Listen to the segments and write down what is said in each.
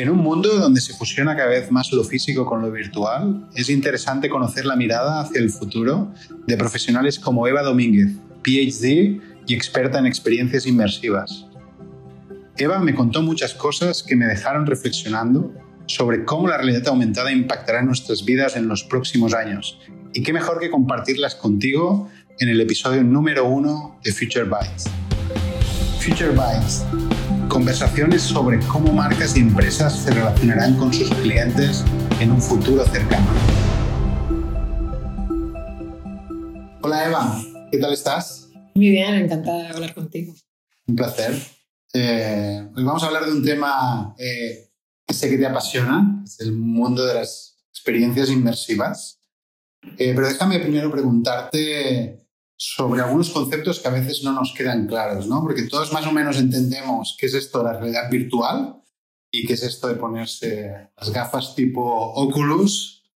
En un mundo donde se fusiona cada vez más lo físico con lo virtual, es interesante conocer la mirada hacia el futuro de profesionales como Eva Domínguez, PhD y experta en experiencias inmersivas. Eva me contó muchas cosas que me dejaron reflexionando sobre cómo la realidad aumentada impactará en nuestras vidas en los próximos años. Y qué mejor que compartirlas contigo en el episodio número uno de Future Bytes. Future Bytes conversaciones sobre cómo marcas y empresas se relacionarán con sus clientes en un futuro cercano. Hola Eva, ¿qué tal estás? Muy bien, encantada de hablar contigo. Un placer. Eh, hoy vamos a hablar de un tema eh, que sé que te apasiona, es el mundo de las experiencias inmersivas. Eh, pero déjame primero preguntarte sobre algunos conceptos que a veces no nos quedan claros, ¿no? Porque todos más o menos entendemos qué es esto de la realidad virtual y qué es esto de ponerse las gafas tipo Oculus,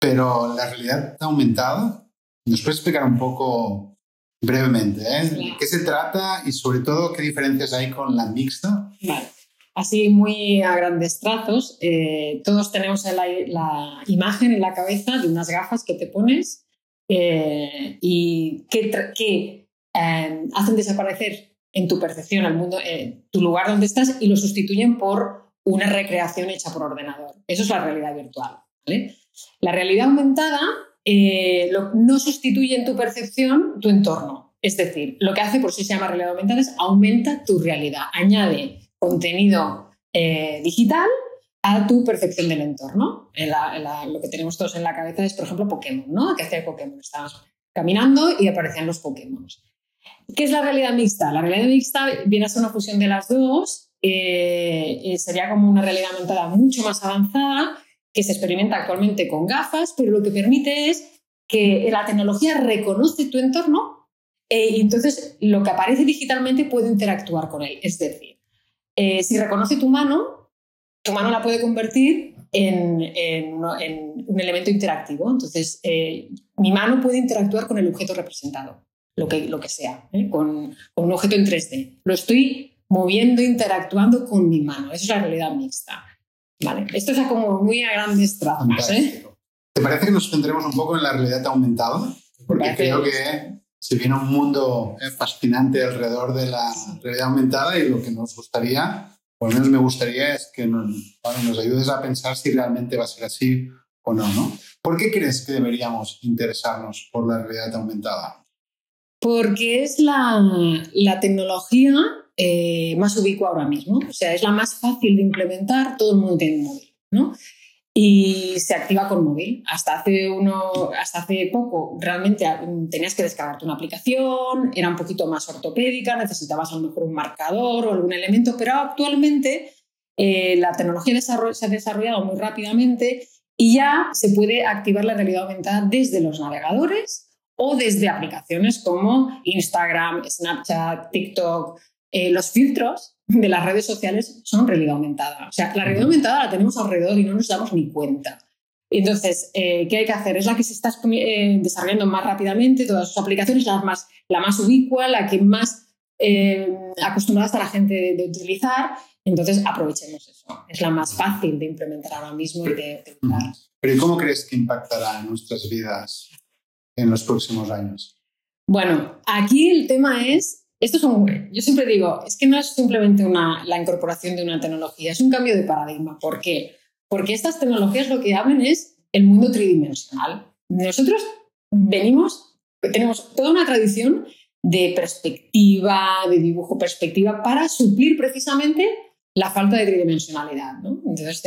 pero la realidad aumentada, ¿nos puedes explicar un poco brevemente ¿eh? qué se trata y sobre todo qué diferencias hay con la mixta? Vale. Así muy a grandes trazos, eh, todos tenemos la, la imagen en la cabeza de unas gafas que te pones eh, y que, em, hacen desaparecer en tu percepción al mundo, eh, tu lugar donde estás y lo sustituyen por una recreación hecha por ordenador. Eso es la realidad virtual. La realidad aumentada eh, no sustituye en tu percepción tu entorno. Es decir, lo que hace por sí se llama realidad aumentada es aumenta tu realidad, añade contenido digital a tu percepción del entorno. lo que tenemos todos en la cabeza es, por ejemplo, Pokémon, ¿no? ¿Qué hacía Pokémon? Estabas caminando y aparecían los Pokémon. ¿Qué es la realidad mixta? La realidad mixta viene a ser una fusión de las dos. Eh, eh, sería como una realidad aumentada mucho más avanzada que se experimenta actualmente con gafas, pero lo que permite es que la tecnología reconoce tu entorno eh, y entonces lo que aparece digitalmente puede interactuar con él. Es decir, si reconoce tu mano, tu mano la puede convertir en, un elemento interactivo. Entonces, eh, mi mano puede interactuar con el objeto representado, lo que, lo que sea, ¿eh? con, un objeto en 3D. Lo estoy moviendo, interactuando con mi mano. Eso es la realidad mixta. ¿Vale? Esto es como muy a grandes trazos. ¿eh? ¿Te parece que nos centremos un poco en la realidad aumentada? Porque creo que se viene un mundo fascinante alrededor de la realidad aumentada y lo que nos gustaría por lo menos me gustaría es que nos, ayudes a pensar si realmente va a ser así o no, ¿no? ¿Por qué crees que deberíamos interesarnos por la realidad aumentada? Porque es la, la tecnología eh, más ubicua ahora mismo, o sea, es la más fácil de implementar, todo el mundo tiene un móvil, ¿no? Y se activa con móvil. Hasta hace, uno, hasta hace poco realmente tenías que descargarte una aplicación, era un poquito más ortopédica, necesitabas a lo mejor un marcador o algún elemento, pero actualmente eh, la tecnología se ha desarrollado muy rápidamente y ya se puede activar la realidad aumentada desde los navegadores o desde aplicaciones como Instagram, Snapchat, TikTok, eh, los filtros de las redes sociales son realidad aumentada. O sea, la realidad aumentada la tenemos alrededor y no nos damos ni cuenta. Entonces, eh, ¿qué hay que hacer? Es la que se está eh, desarrollando más rápidamente, todas sus aplicaciones, la más, la más ubicua, la que más eh, acostumbrada está la gente de, utilizar. Entonces, aprovechemos eso. Es la más fácil de implementar ahora mismo y de utilizar. Pero ¿y cómo crees que impactará en nuestras vidas en los próximos años? Bueno, aquí el tema es esto es un, yo siempre digo, es que no es simplemente una, la incorporación de una tecnología, es un cambio de paradigma. ¿Por qué? Porque estas tecnologías lo que hablan es el mundo tridimensional. Nosotros venimos, tenemos toda una tradición de perspectiva, de dibujo perspectiva, para suplir precisamente la falta de tridimensionalidad. ¿no? Entonces,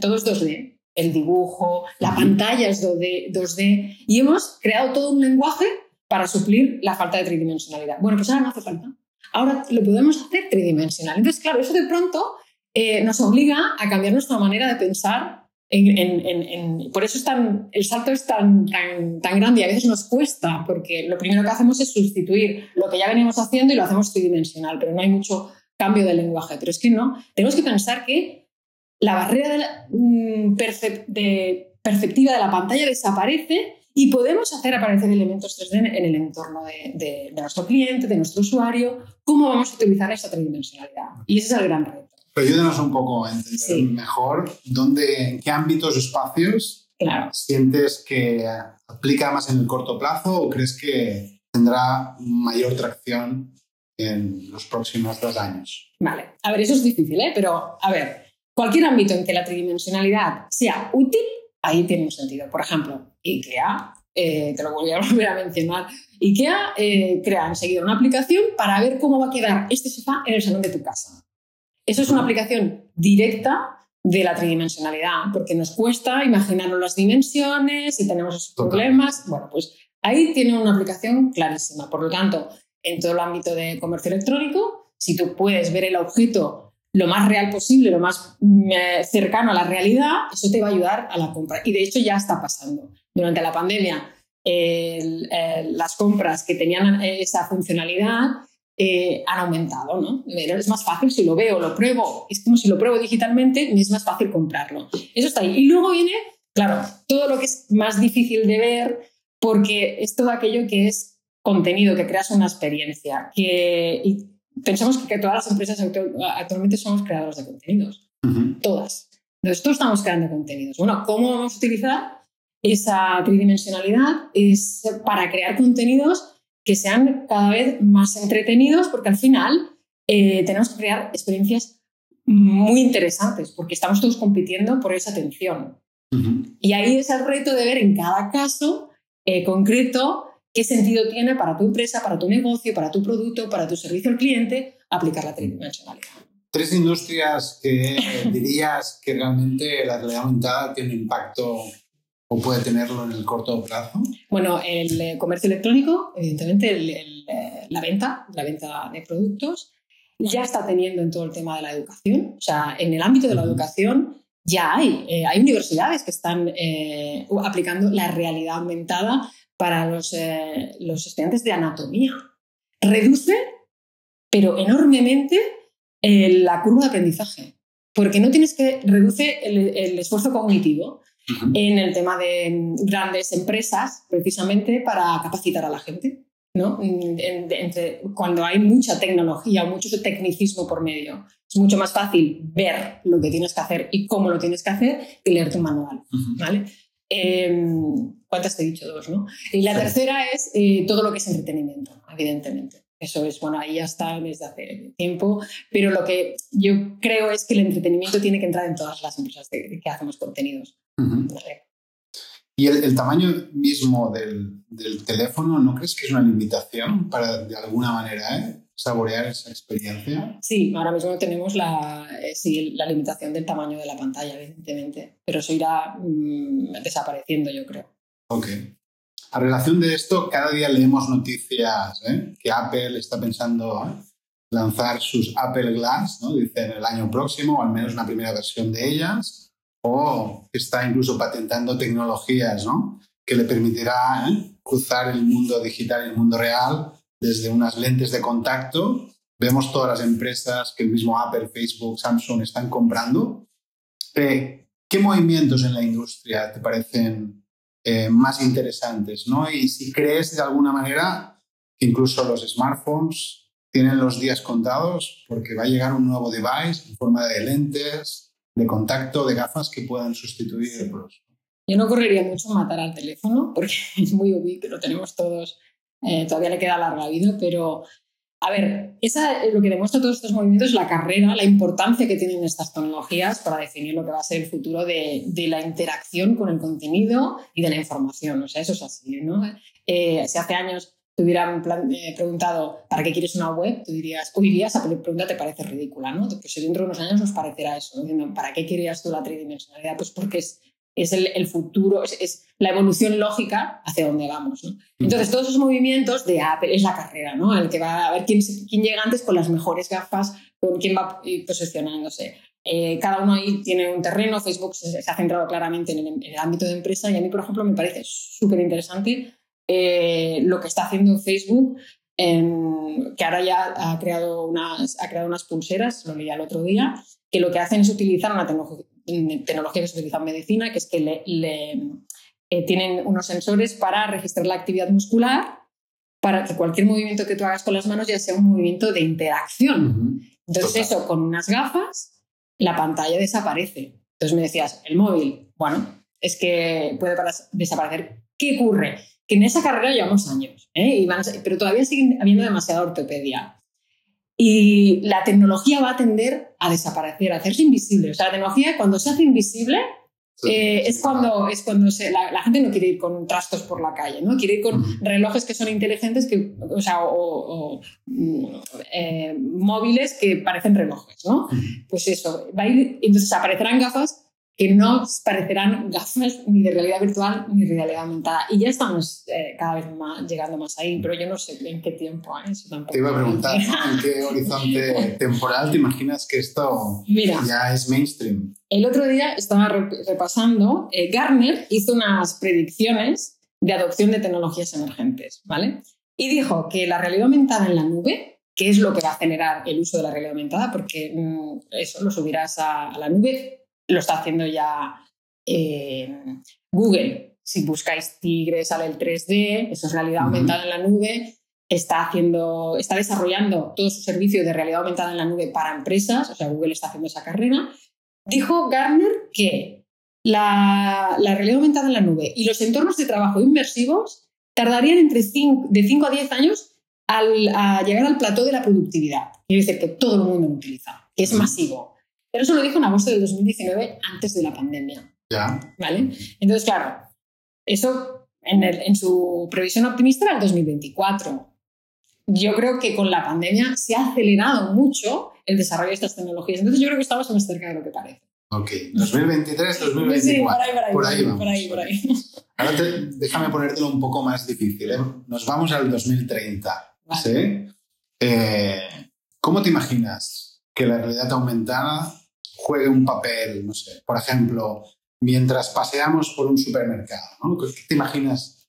todo es 2D, el dibujo, la pantalla es 2D, 2D, y hemos creado todo un lenguaje para suplir la falta de tridimensionalidad. Bueno, pues ahora no hace falta. Ahora lo podemos hacer tridimensional. Entonces, claro, eso de pronto eh, nos obliga a cambiar nuestra manera de pensar. En, por eso es tan, el salto es tan, tan, tan grande y a veces nos cuesta, porque lo primero que hacemos es sustituir lo que ya venimos haciendo y lo hacemos tridimensional, pero no hay mucho cambio de lenguaje. Pero es que no, tenemos que pensar que la barrera de, mm, de perceptiva de la pantalla desaparece y podemos hacer aparecer elementos 3D en el entorno de, nuestro cliente, de nuestro usuario, cómo vamos a utilizar esa tridimensionalidad. Y ese es el gran reto. Pero ayúdanos un poco a entender mejor dónde, en qué ámbitos, espacios claro. sientes que aplica más en el corto plazo o crees que tendrá mayor tracción en los próximos dos años. Vale, a ver, eso es difícil, ¿eh? pero a ver, cualquier ámbito en que la tridimensionalidad sea útil, ahí tiene un sentido. Por ejemplo, IKEA, eh, te lo voy a volver a mencionar, IKEA eh, crea enseguida una aplicación para ver cómo va a quedar este sofá en el salón de tu casa. Eso es una aplicación directa de la tridimensionalidad, porque nos cuesta imaginarnos las dimensiones y tenemos esos problemas. Bueno, pues ahí tiene una aplicación clarísima. Por lo tanto, en todo el ámbito de comercio electrónico, si tú puedes ver el objeto lo más real posible, lo más mm, eh, cercano a la realidad, eso te va a ayudar a la compra. Y de hecho ya está pasando. Durante la pandemia, las compras que tenían esa funcionalidad eh, han aumentado, ¿no? Es más fácil si lo veo, lo pruebo, es como si lo pruebo digitalmente, es más fácil comprarlo. Eso está ahí. Y luego viene, claro, todo lo que es más difícil de ver, porque es todo aquello que es contenido, que creas una experiencia, que y pensamos que todas las empresas actualmente somos creadores de contenidos, todas. Entonces, todos estamos creando contenidos. Bueno, ¿cómo vamos a utilizar esa tridimensionalidad? Es para crear contenidos que sean cada vez más entretenidos, porque al final eh, tenemos que crear experiencias muy interesantes, porque estamos todos compitiendo por esa atención. Y ahí es el reto de ver en cada caso eh, concreto qué sentido tiene para tu empresa, para tu negocio, para tu producto, para tu servicio al cliente, aplicar la tridimensionalidad. Tres industrias que dirías que realmente la realidad aumentada tiene impacto o puede tenerlo en el corto plazo. Bueno, el eh, comercio electrónico, evidentemente, eh, la venta, la venta de productos, ya está teniendo en todo el tema de la educación. O sea, en el ámbito de la educación ya hay, eh, hay universidades que están aplicando la realidad aumentada para los, eh, los estudiantes de anatomía. Reduce, pero enormemente, la curva de aprendizaje, porque no tienes que reduce el, esfuerzo cognitivo en el tema de grandes empresas, precisamente para capacitar a la gente. ¿no? entre, cuando hay mucha tecnología, mucho tecnicismo por medio, es mucho más fácil ver lo que tienes que hacer y cómo lo tienes que hacer que leer tu manual. ¿vale? Em, ¿Cuántas te he dicho? Dos, ¿no? Y la tercera es eh, todo lo que es entretenimiento, evidentemente. Eso es, bueno, ahí ya está desde hace tiempo, pero lo que yo creo es que el entretenimiento tiene que entrar en todas las empresas que hacemos contenidos. ¿Y el, tamaño mismo del, del, teléfono no crees que es una limitación para, de alguna manera, eh? Saborear esa experiencia? Sí, ahora mismo tenemos la, eh, sí, la limitación del tamaño de la pantalla, evidentemente, pero eso irá mm, desapareciendo, yo creo. Ok. A relación de esto, cada día leemos noticias ¿eh? que Apple está pensando ¿eh? lanzar sus Apple Glass, ¿no? dicen el año próximo, o al menos una primera versión de ellas, o está incluso patentando tecnologías ¿no? que le permitirá cruzar el mundo digital y el mundo real desde unas lentes de contacto. Vemos todas las empresas que el mismo Apple, Facebook, Samsung están comprando. Eh, ¿Qué movimientos en la industria te parecen eh, más interesantes? ¿no? Y si crees de alguna manera que incluso los smartphones tienen los días contados porque va a llegar un nuevo device en forma de lentes, de contacto, de gafas que puedan sustituirlos. Yo no correría mucho matar al teléfono porque es muy obvio que lo tenemos todos eh, todavía le queda larga vida, pero a ver, esa, lo que demuestra todos estos movimientos es la carrera, la importancia que tienen estas tecnologías para definir lo que va a ser el futuro de, de la interacción con el contenido y de la información. O sea, eso es así, ¿no? Eh, si hace años te hubieran eh, preguntado ¿para qué quieres una web? Tú dirías, hoy día esa pregunta te parece ridícula, ¿no? Pues dentro de unos años nos parecerá eso, ¿para qué querías tú la tridimensionalidad? Pues porque es es el, futuro, es, la evolución lógica hacia dónde vamos. Entonces, todos esos movimientos de Apple es la carrera, ¿no? El que va a ver quién, quién llega antes con las mejores gafas, con quién va posicionándose. Eh, cada uno ahí tiene un terreno, Facebook se, ha centrado claramente en el, ámbito de empresa y a mí, por ejemplo, me parece súper interesante eh, lo que está haciendo Facebook, que ahora ya ha creado, unas, ha creado unas pulseras, lo leí el otro día, que lo que hacen es utilizar una tecnología tecnología que se utiliza en medicina, que es que le, eh, tienen unos sensores para registrar la actividad muscular, para que cualquier movimiento que tú hagas con las manos ya sea un movimiento de interacción. Entonces eso, con unas gafas, la pantalla desaparece. Entonces me decías, el móvil, bueno, es que puede desaparecer. ¿Qué ocurre? Que en esa carrera llevamos años, ¿eh? pero todavía sigue habiendo demasiada ortopedia. Y la tecnología va a tender a desaparecer, a hacerse invisible. O sea, la tecnología cuando se hace invisible eh, es cuando, es cuando se, la, gente no quiere ir con trastos por la calle, ¿no? Quiere ir con relojes que son inteligentes que, o, sea, o, eh, móviles que parecen relojes, ¿no? Pues eso, va a ir, entonces aparecerán gafas que no parecerán gafas ni de realidad virtual ni de realidad aumentada. Y ya estamos eh, cada vez más llegando más ahí, pero yo no sé en qué tiempo. ¿eh? te iba a preguntar, ¿en qué horizonte temporal te imaginas que esto ya es mainstream? El otro día estaba repasando, eh, Gartner hizo unas predicciones de adopción de tecnologías emergentes, ¿vale? Y dijo que la realidad aumentada en la nube, que es lo que va a acelerar el uso de la realidad aumentada, porque mm, eso lo subirás a, a la nube lo está haciendo ya eh, Google. Si buscáis Tigre, sale el 3D, eso es realidad aumentada en la nube. Está, haciendo, está desarrollando todo su servicio de realidad aumentada en la nube para empresas, o sea, Google está haciendo esa carrera. Dijo Gartner que la, realidad aumentada en la nube y los entornos de trabajo inmersivos tardarían entre de 5 a 10 años al, a llegar al plató de la productividad. Quiere decir que todo el mundo lo utiliza, que es masivo. Pero eso lo dijo en agosto del 2019, antes de la pandemia. Ya. ¿Vale? Entonces, claro, eso en, en su previsión optimista era el 2024. Yo creo que con la pandemia se ha acelerado mucho el desarrollo de estas tecnologías. Entonces, yo creo que estamos más cerca de lo que parece. Ok, 2023, 2024. Sí, por ahí, por ahí. Por ahí, por ahí, por ahí. Ahora déjame ponértelo un poco más difícil. ¿eh? Nos vamos al 2030. ¿sí? Eh, ¿Cómo te imaginas que la realidad aumentada juegue un papel, no sé, por ejemplo, mientras paseamos por un supermercado, ¿no? ¿Qué te imaginas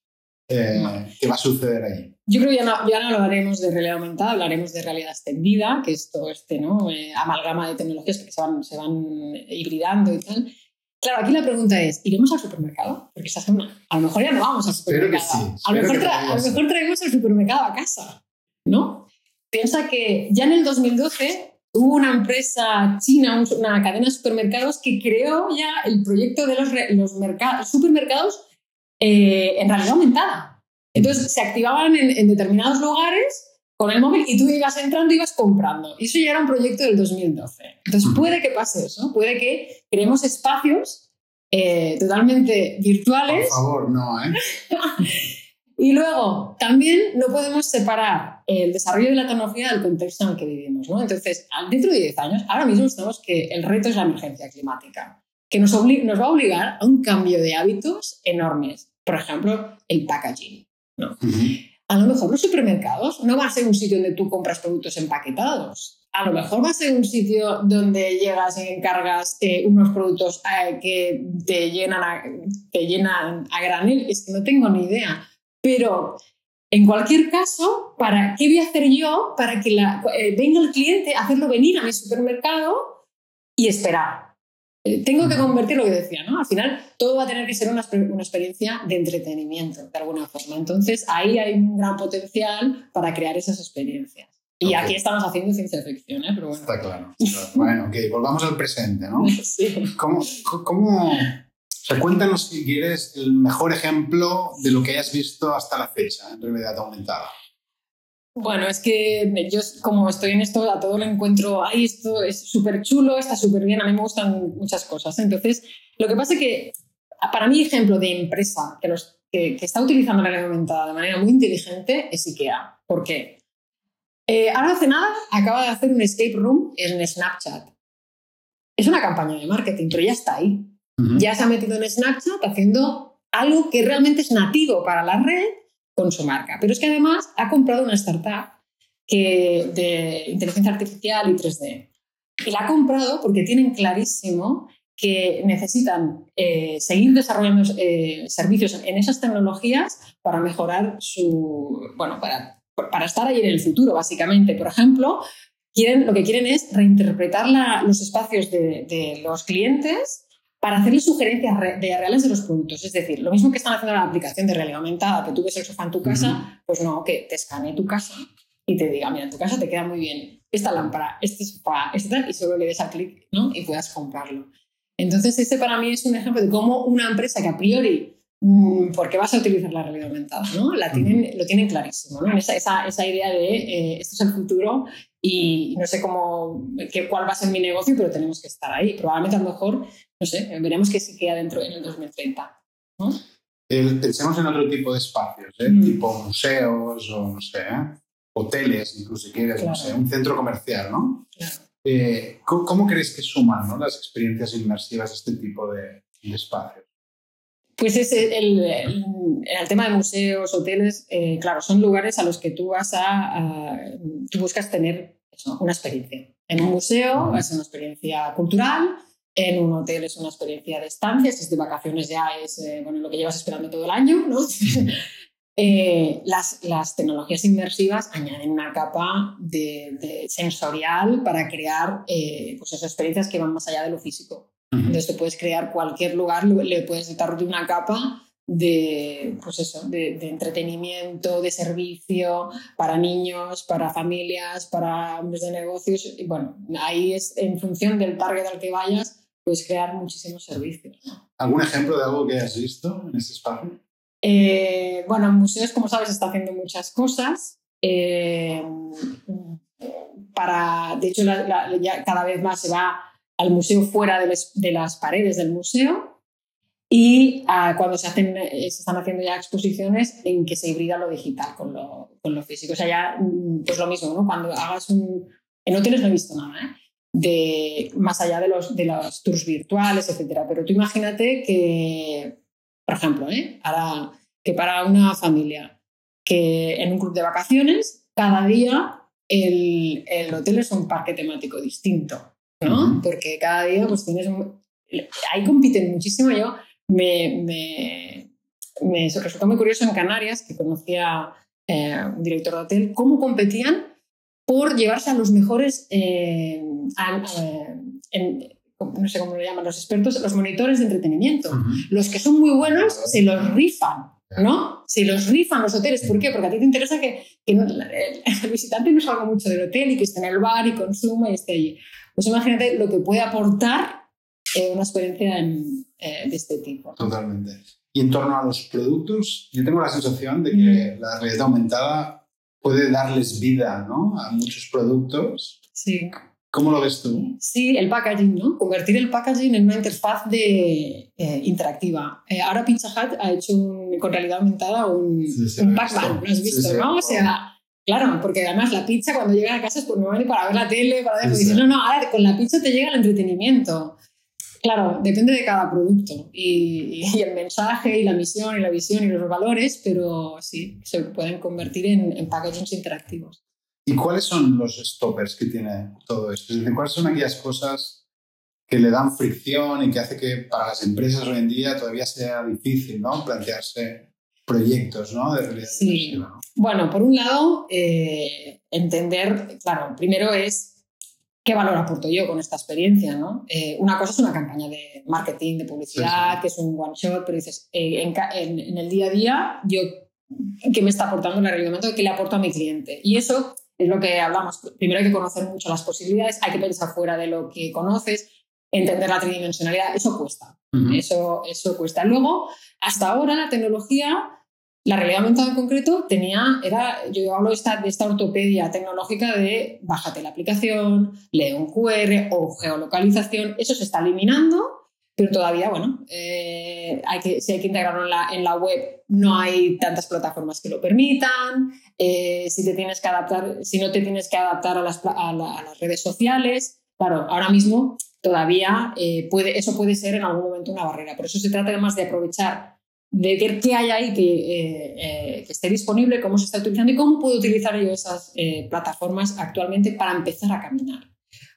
eh, que va a suceder ahí? Yo creo que ya no, ya no hablaremos de realidad aumentada, hablaremos de realidad extendida, que es todo este ¿no? Eh, amalgama de tecnologías que se van, se van hibridando y tal. Claro, aquí la pregunta es, ¿iremos al supermercado? Porque semana, a lo mejor ya no vamos al supermercado. a, lo mejor a lo mejor traemos el supermercado a casa, ¿no? Piensa que ya en el 2012 hubo una empresa china, una cadena de supermercados que creó ya el proyecto de los, los supermercados eh, en realidad aumentada. Entonces se activaban en, determinados lugares con el móvil y tú ibas entrando y ibas comprando. Y eso ya era un proyecto del 2012. Entonces puede que pase eso, puede que creemos espacios eh, totalmente virtuales. Por favor, no, ¿eh? Y luego, también no podemos separar el desarrollo de la tecnología del contexto en el que vivimos. ¿no? Entonces, dentro de 10 años, ahora mismo estamos que el reto es la emergencia climática, que nos, nos va a obligar a un cambio de hábitos enormes. Por ejemplo, el packaging. ¿no? A lo mejor los supermercados no va a ser un sitio donde tú compras productos empaquetados. A lo mejor va a ser un sitio donde llegas y encargas eh, unos productos eh, que te llenan, a, te llenan a granel. Es que no tengo ni idea pero en cualquier caso, ¿para qué voy a hacer yo para que eh, venga el cliente a hacerlo venir a mi supermercado y esperar? Eh, tengo que convertir lo que decía, ¿no? Al final todo va a tener que ser una, experiencia de entretenimiento, de alguna forma. Entonces ahí hay un gran potencial para crear esas experiencias. Y aquí estamos haciendo ciencia ficción, ¿eh? Pero bueno. Está claro. bueno, ok, volvamos al presente, ¿no? Sí. ¿Cómo, cómo cuéntanos si quieres el mejor ejemplo de lo que hayas visto hasta la fecha en realidad aumentada. Bueno, es que yo como estoy en esto, a todo lo encuentro, ay, esto es súper chulo, está súper bien, a mí me gustan muchas cosas. Entonces, lo que pasa es que para mí ejemplo de empresa que, está utilizando la realidad aumentada de manera muy inteligente es IKEA. ¿Por qué? Eh, ahora hace nada acaba de hacer un escape room en Snapchat. Es una campaña de marketing, pero ya está ahí. Ya se ha metido en Snapchat haciendo algo que realmente es nativo para la red con su marca. Pero es que además ha comprado una startup que, de inteligencia artificial y 3D. Y la ha comprado porque tienen clarísimo que necesitan eh, seguir desarrollando eh, servicios en esas tecnologías para mejorar su, bueno, para, para estar ahí en el futuro, básicamente. Por ejemplo, quieren, lo que quieren es reinterpretar los espacios de, de, los clientes para hacerle sugerencias de reales de los productos. Es decir, lo mismo que están haciendo la aplicación de realidad aumentada, que tú ves el sofá en tu casa, pues no, que te escanee tu casa y te diga, mira, en tu casa te queda muy bien esta lámpara, este sofá, este tal, y solo le des a clic ¿no? y puedas comprarlo. Entonces, este para mí es un ejemplo de cómo una empresa que a priori ¿por qué vas a utilizar la realidad aumentada? ¿no? La tienen, lo tienen clarísimo, ¿no? esa, esa, esa, idea de eh, esto es el futuro y no sé cómo, qué, cuál va a ser mi negocio, pero tenemos que estar ahí. Probablemente a lo mejor, no sé, veremos qué se queda dentro en el 2030. ¿no? pensemos en otro tipo de espacios, ¿eh? mm. tipo museos o no sé, ¿eh? hoteles, incluso si quieres, no sé, un centro comercial, ¿no? Claro. ¿cómo, ¿cómo, crees que suman ¿no? las experiencias inmersivas a este tipo de, de espacios? Pues es el, el, el, tema de museos, hoteles, eh, claro, son lugares a los que tú vas a, tú buscas tener una experiencia. En un museo es una experiencia cultural, en un hotel es una experiencia de estancia, si es de vacaciones ya es eh, bueno, lo que llevas esperando todo el año, ¿no? eh, las, las, tecnologías inmersivas añaden una capa de, de sensorial para crear eh, pues esas experiencias que van más allá de lo físico. Entonces te puedes crear cualquier lugar, le puedes dar de una capa de, pues eso, de, entretenimiento, de servicio para niños, para familias, para hombres de negocios. Y bueno, ahí es en función del target al que vayas, puedes crear muchísimos servicios. ¿Algún ejemplo de algo que hayas visto en ese espacio? Eh, bueno, en museos, como sabes, está haciendo muchas cosas. Eh, para, de hecho, ya cada vez más se va al museo fuera de, las paredes del museo y ah, cuando se, hacen, eh, se están haciendo ya exposiciones en que se hibrida lo digital con lo, con lo físico. O sea, ya mm, pues lo mismo, ¿no? Cuando hagas un... En hoteles no he visto nada, ¿eh? De, más allá de los, de los tours virtuales, etcétera. Pero tú imagínate que, por ejemplo, ¿eh? que para una familia que en un club de vacaciones, cada día el, el hotel es un parque temático distinto. ¿No? Porque cada día pues tienes un... Ahí compiten muchísimo. Yo me, me, me resultó muy curioso en Canarias, que conocía eh, un director de hotel, cómo competían por llevarse a los mejores, eh, eh, no sé cómo lo llaman los expertos, los monitores de entretenimiento. Los que son muy buenos se los rifan. ¿no? Se los rifan los hoteles. ¿Por qué? Porque a ti te interesa que, que el visitante no salga mucho del hotel y que esté en el bar y consuma y esté allí. Pues imagínate lo que puede aportar eh, una experiencia eh, de este tipo. Totalmente. Y en torno a los productos, yo tengo la sensación de que la realidad aumentada puede darles vida ¿no? a muchos productos. Sí. ¿Cómo lo ves tú? Sí, el packaging, ¿no? Convertir el packaging en una interfaz de, eh, interactiva. ahora Pizza Hut ha hecho con realidad aumentada un, un Pac-Man, ¿lo has visto, no? O sea, Claro, porque además la pizza cuando llega a casa es pues normalmente para ver la tele, para ver... Dices, no, no, ahora con la pizza te llega el entretenimiento. Claro, depende de cada producto y, el mensaje y la misión y la visión y los valores, pero sí, se pueden convertir en, en packagings interactivos. ¿Y cuáles son los stoppers que tiene todo esto? Es decir, ¿cuáles son aquellas cosas que le dan fricción y que hace que para las empresas hoy en día todavía sea difícil ¿no? plantearse proyectos ¿no? de realidad sí. Bueno, por un lado, eh, entender, claro, primero es qué valor aporto yo con esta experiencia, ¿no? Eh, una cosa es una campaña de marketing, de publicidad, que es un one shot, pero dices, eh, en, el día a día, yo, ¿qué me está aportando el reglamento? ¿Qué le aporto a mi cliente? Y eso es lo que hablamos. Primero hay que conocer mucho las posibilidades, hay que pensar fuera de lo que conoces, entender la tridimensionalidad, eso cuesta. eso, eso cuesta. Luego, hasta ahora la tecnología la realidad aumentada en concreto tenía, era, yo hablo de esta, de esta ortopedia tecnológica de bájate la aplicación, lee un QR o geolocalización, eso se está eliminando, pero todavía, bueno, eh, hay que, si hay que integrarlo en la, en la, web, no hay tantas plataformas que lo permitan, eh, si, te tienes que adaptar, si no te tienes que adaptar a las, a, las redes sociales, claro, ahora mismo todavía eh, puede, eso puede ser en algún momento una barrera, por eso se trata además de aprovechar de ver qué hay ahí eh, eh, que, esté disponible, cómo se está utilizando y cómo puedo utilizar yo esas eh, plataformas actualmente para empezar a caminar.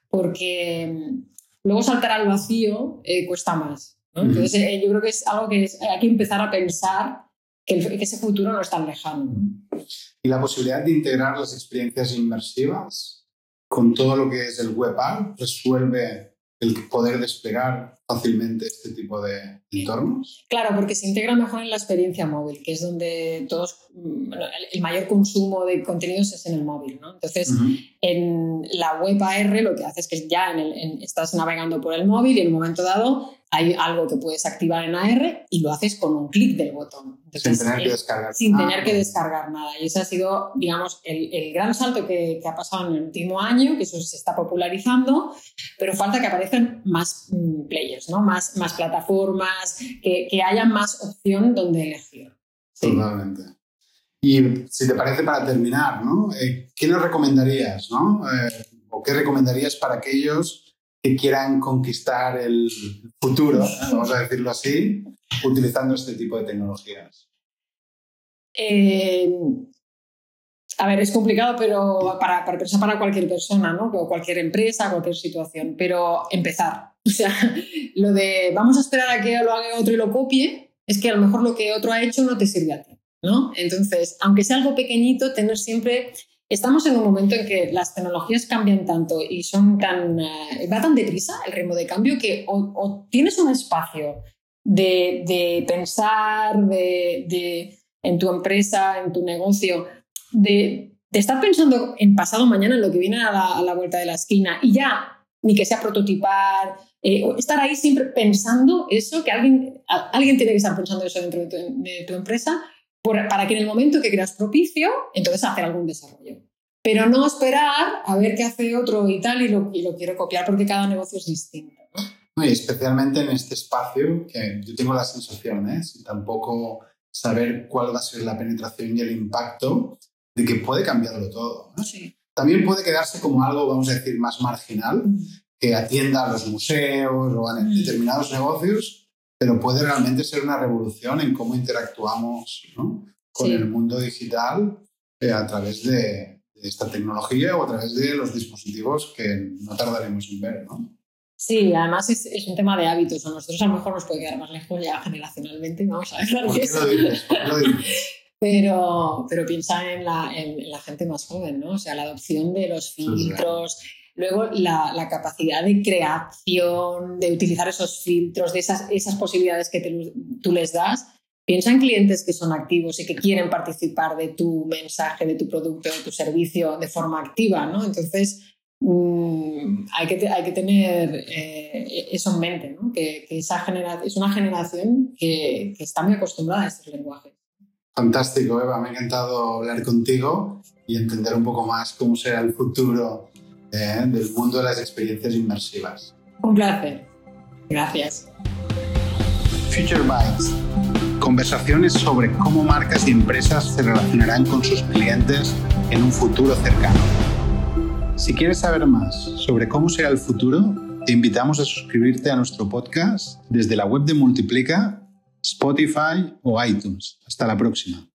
Porque luego saltar al vacío cuesta más. Entonces, yo creo que es algo que hay que empezar a pensar que, ese futuro no es tan lejano. Y la posibilidad de integrar las experiencias inmersivas con todo lo que es el web app resuelve el poder desplegar fácilmente este tipo de entornos? Claro, porque se integra mejor en la experiencia móvil, que es donde todos, mm, el mayor consumo de contenidos es en el móvil. ¿no? Entonces, en la web AR lo que hace es que ya estás navegando por el móvil y en un momento dado hay algo que puedes activar en AR y lo haces con un clic del botón. sin tener que descargar Sin tener que descargar nada. Y ese ha sido, digamos, el, gran salto que, ha pasado en el último año, que eso se está popularizando, pero falta que aparezcan más mm, players, ¿no? más, más plataformas, que, haya más opción donde elegir. Totalmente. Y si te parece, para terminar, ¿no? Eh, ¿qué nos recomendarías? ¿no? Eh, ¿O qué recomendarías para aquellos que quieran conquistar el futuro, vamos a decirlo así, utilizando este tipo de tecnologías? Eh, a ver, es complicado, pero para, para, para cualquier persona, ¿no? O cualquier empresa, cualquier situación. Pero empezar. O sea, lo de vamos a esperar a que lo haga otro y lo copie, es que a lo mejor lo que otro ha hecho no te sirve a ti, ¿no? Entonces, aunque sea algo pequeñito, tener siempre Estamos en un momento en que las tecnologías cambian tanto y son tan, eh, va tan deprisa el ritmo de cambio que o, tienes un espacio de, pensar de, en tu empresa, en tu negocio, de, estar pensando en pasado mañana, en lo que viene a la, vuelta de la esquina y ya, ni que sea prototipar, eh, estar ahí siempre pensando eso, que alguien, alguien tiene que estar pensando eso dentro de tu empresa para que en el momento que creas propicio, entonces hacer algún desarrollo. Pero no esperar a ver qué hace otro y tal y lo, lo quiero copiar porque cada negocio es distinto. ¿no? Y especialmente en este espacio que yo tengo la sensación, ¿eh? sin tampoco saber cuál va a ser la penetración y el impacto de que puede cambiarlo todo. Sí. También puede quedarse como algo, vamos a decir, más marginal, que atienda a los museos o a determinados negocios, pero puede realmente ser una revolución en cómo interactuamos con el mundo digital eh, a través de, esta tecnología o a través de los dispositivos que no tardaremos en ver. ¿no? Sí, además es, es, un tema de hábitos. A nosotros a lo mejor nos puede quedar más lejos ya generacionalmente, vamos a ver. ¿Por qué lo dices? lo dices? Pero, pero piensa en la, en, la, gente más joven, ¿no? O sea, la adopción de los filtros, Luego, la, capacidad de creación, de utilizar esos filtros, de esas, esas posibilidades que tú les das. Piensa en clientes que son activos y que quieren participar de tu mensaje, de tu producto, de tu servicio de forma activa, ¿no? Entonces, mm, hay, que, hay que tener eh, eso en mente, ¿no? que, esa es una generación que, que, está muy acostumbrada a estos lenguajes. Fantástico, Eva, me ha encantado hablar contigo y entender un poco más cómo será el futuro ¿eh? del mundo de las experiencias inmersivas. Un placer. Gracias. Future Bytes. Conversaciones sobre cómo marcas y empresas se relacionarán con sus clientes en un futuro cercano. Si quieres saber más sobre cómo será el futuro, te invitamos a suscribirte a nuestro podcast desde la web de Multiplica, Spotify o iTunes. Hasta la próxima.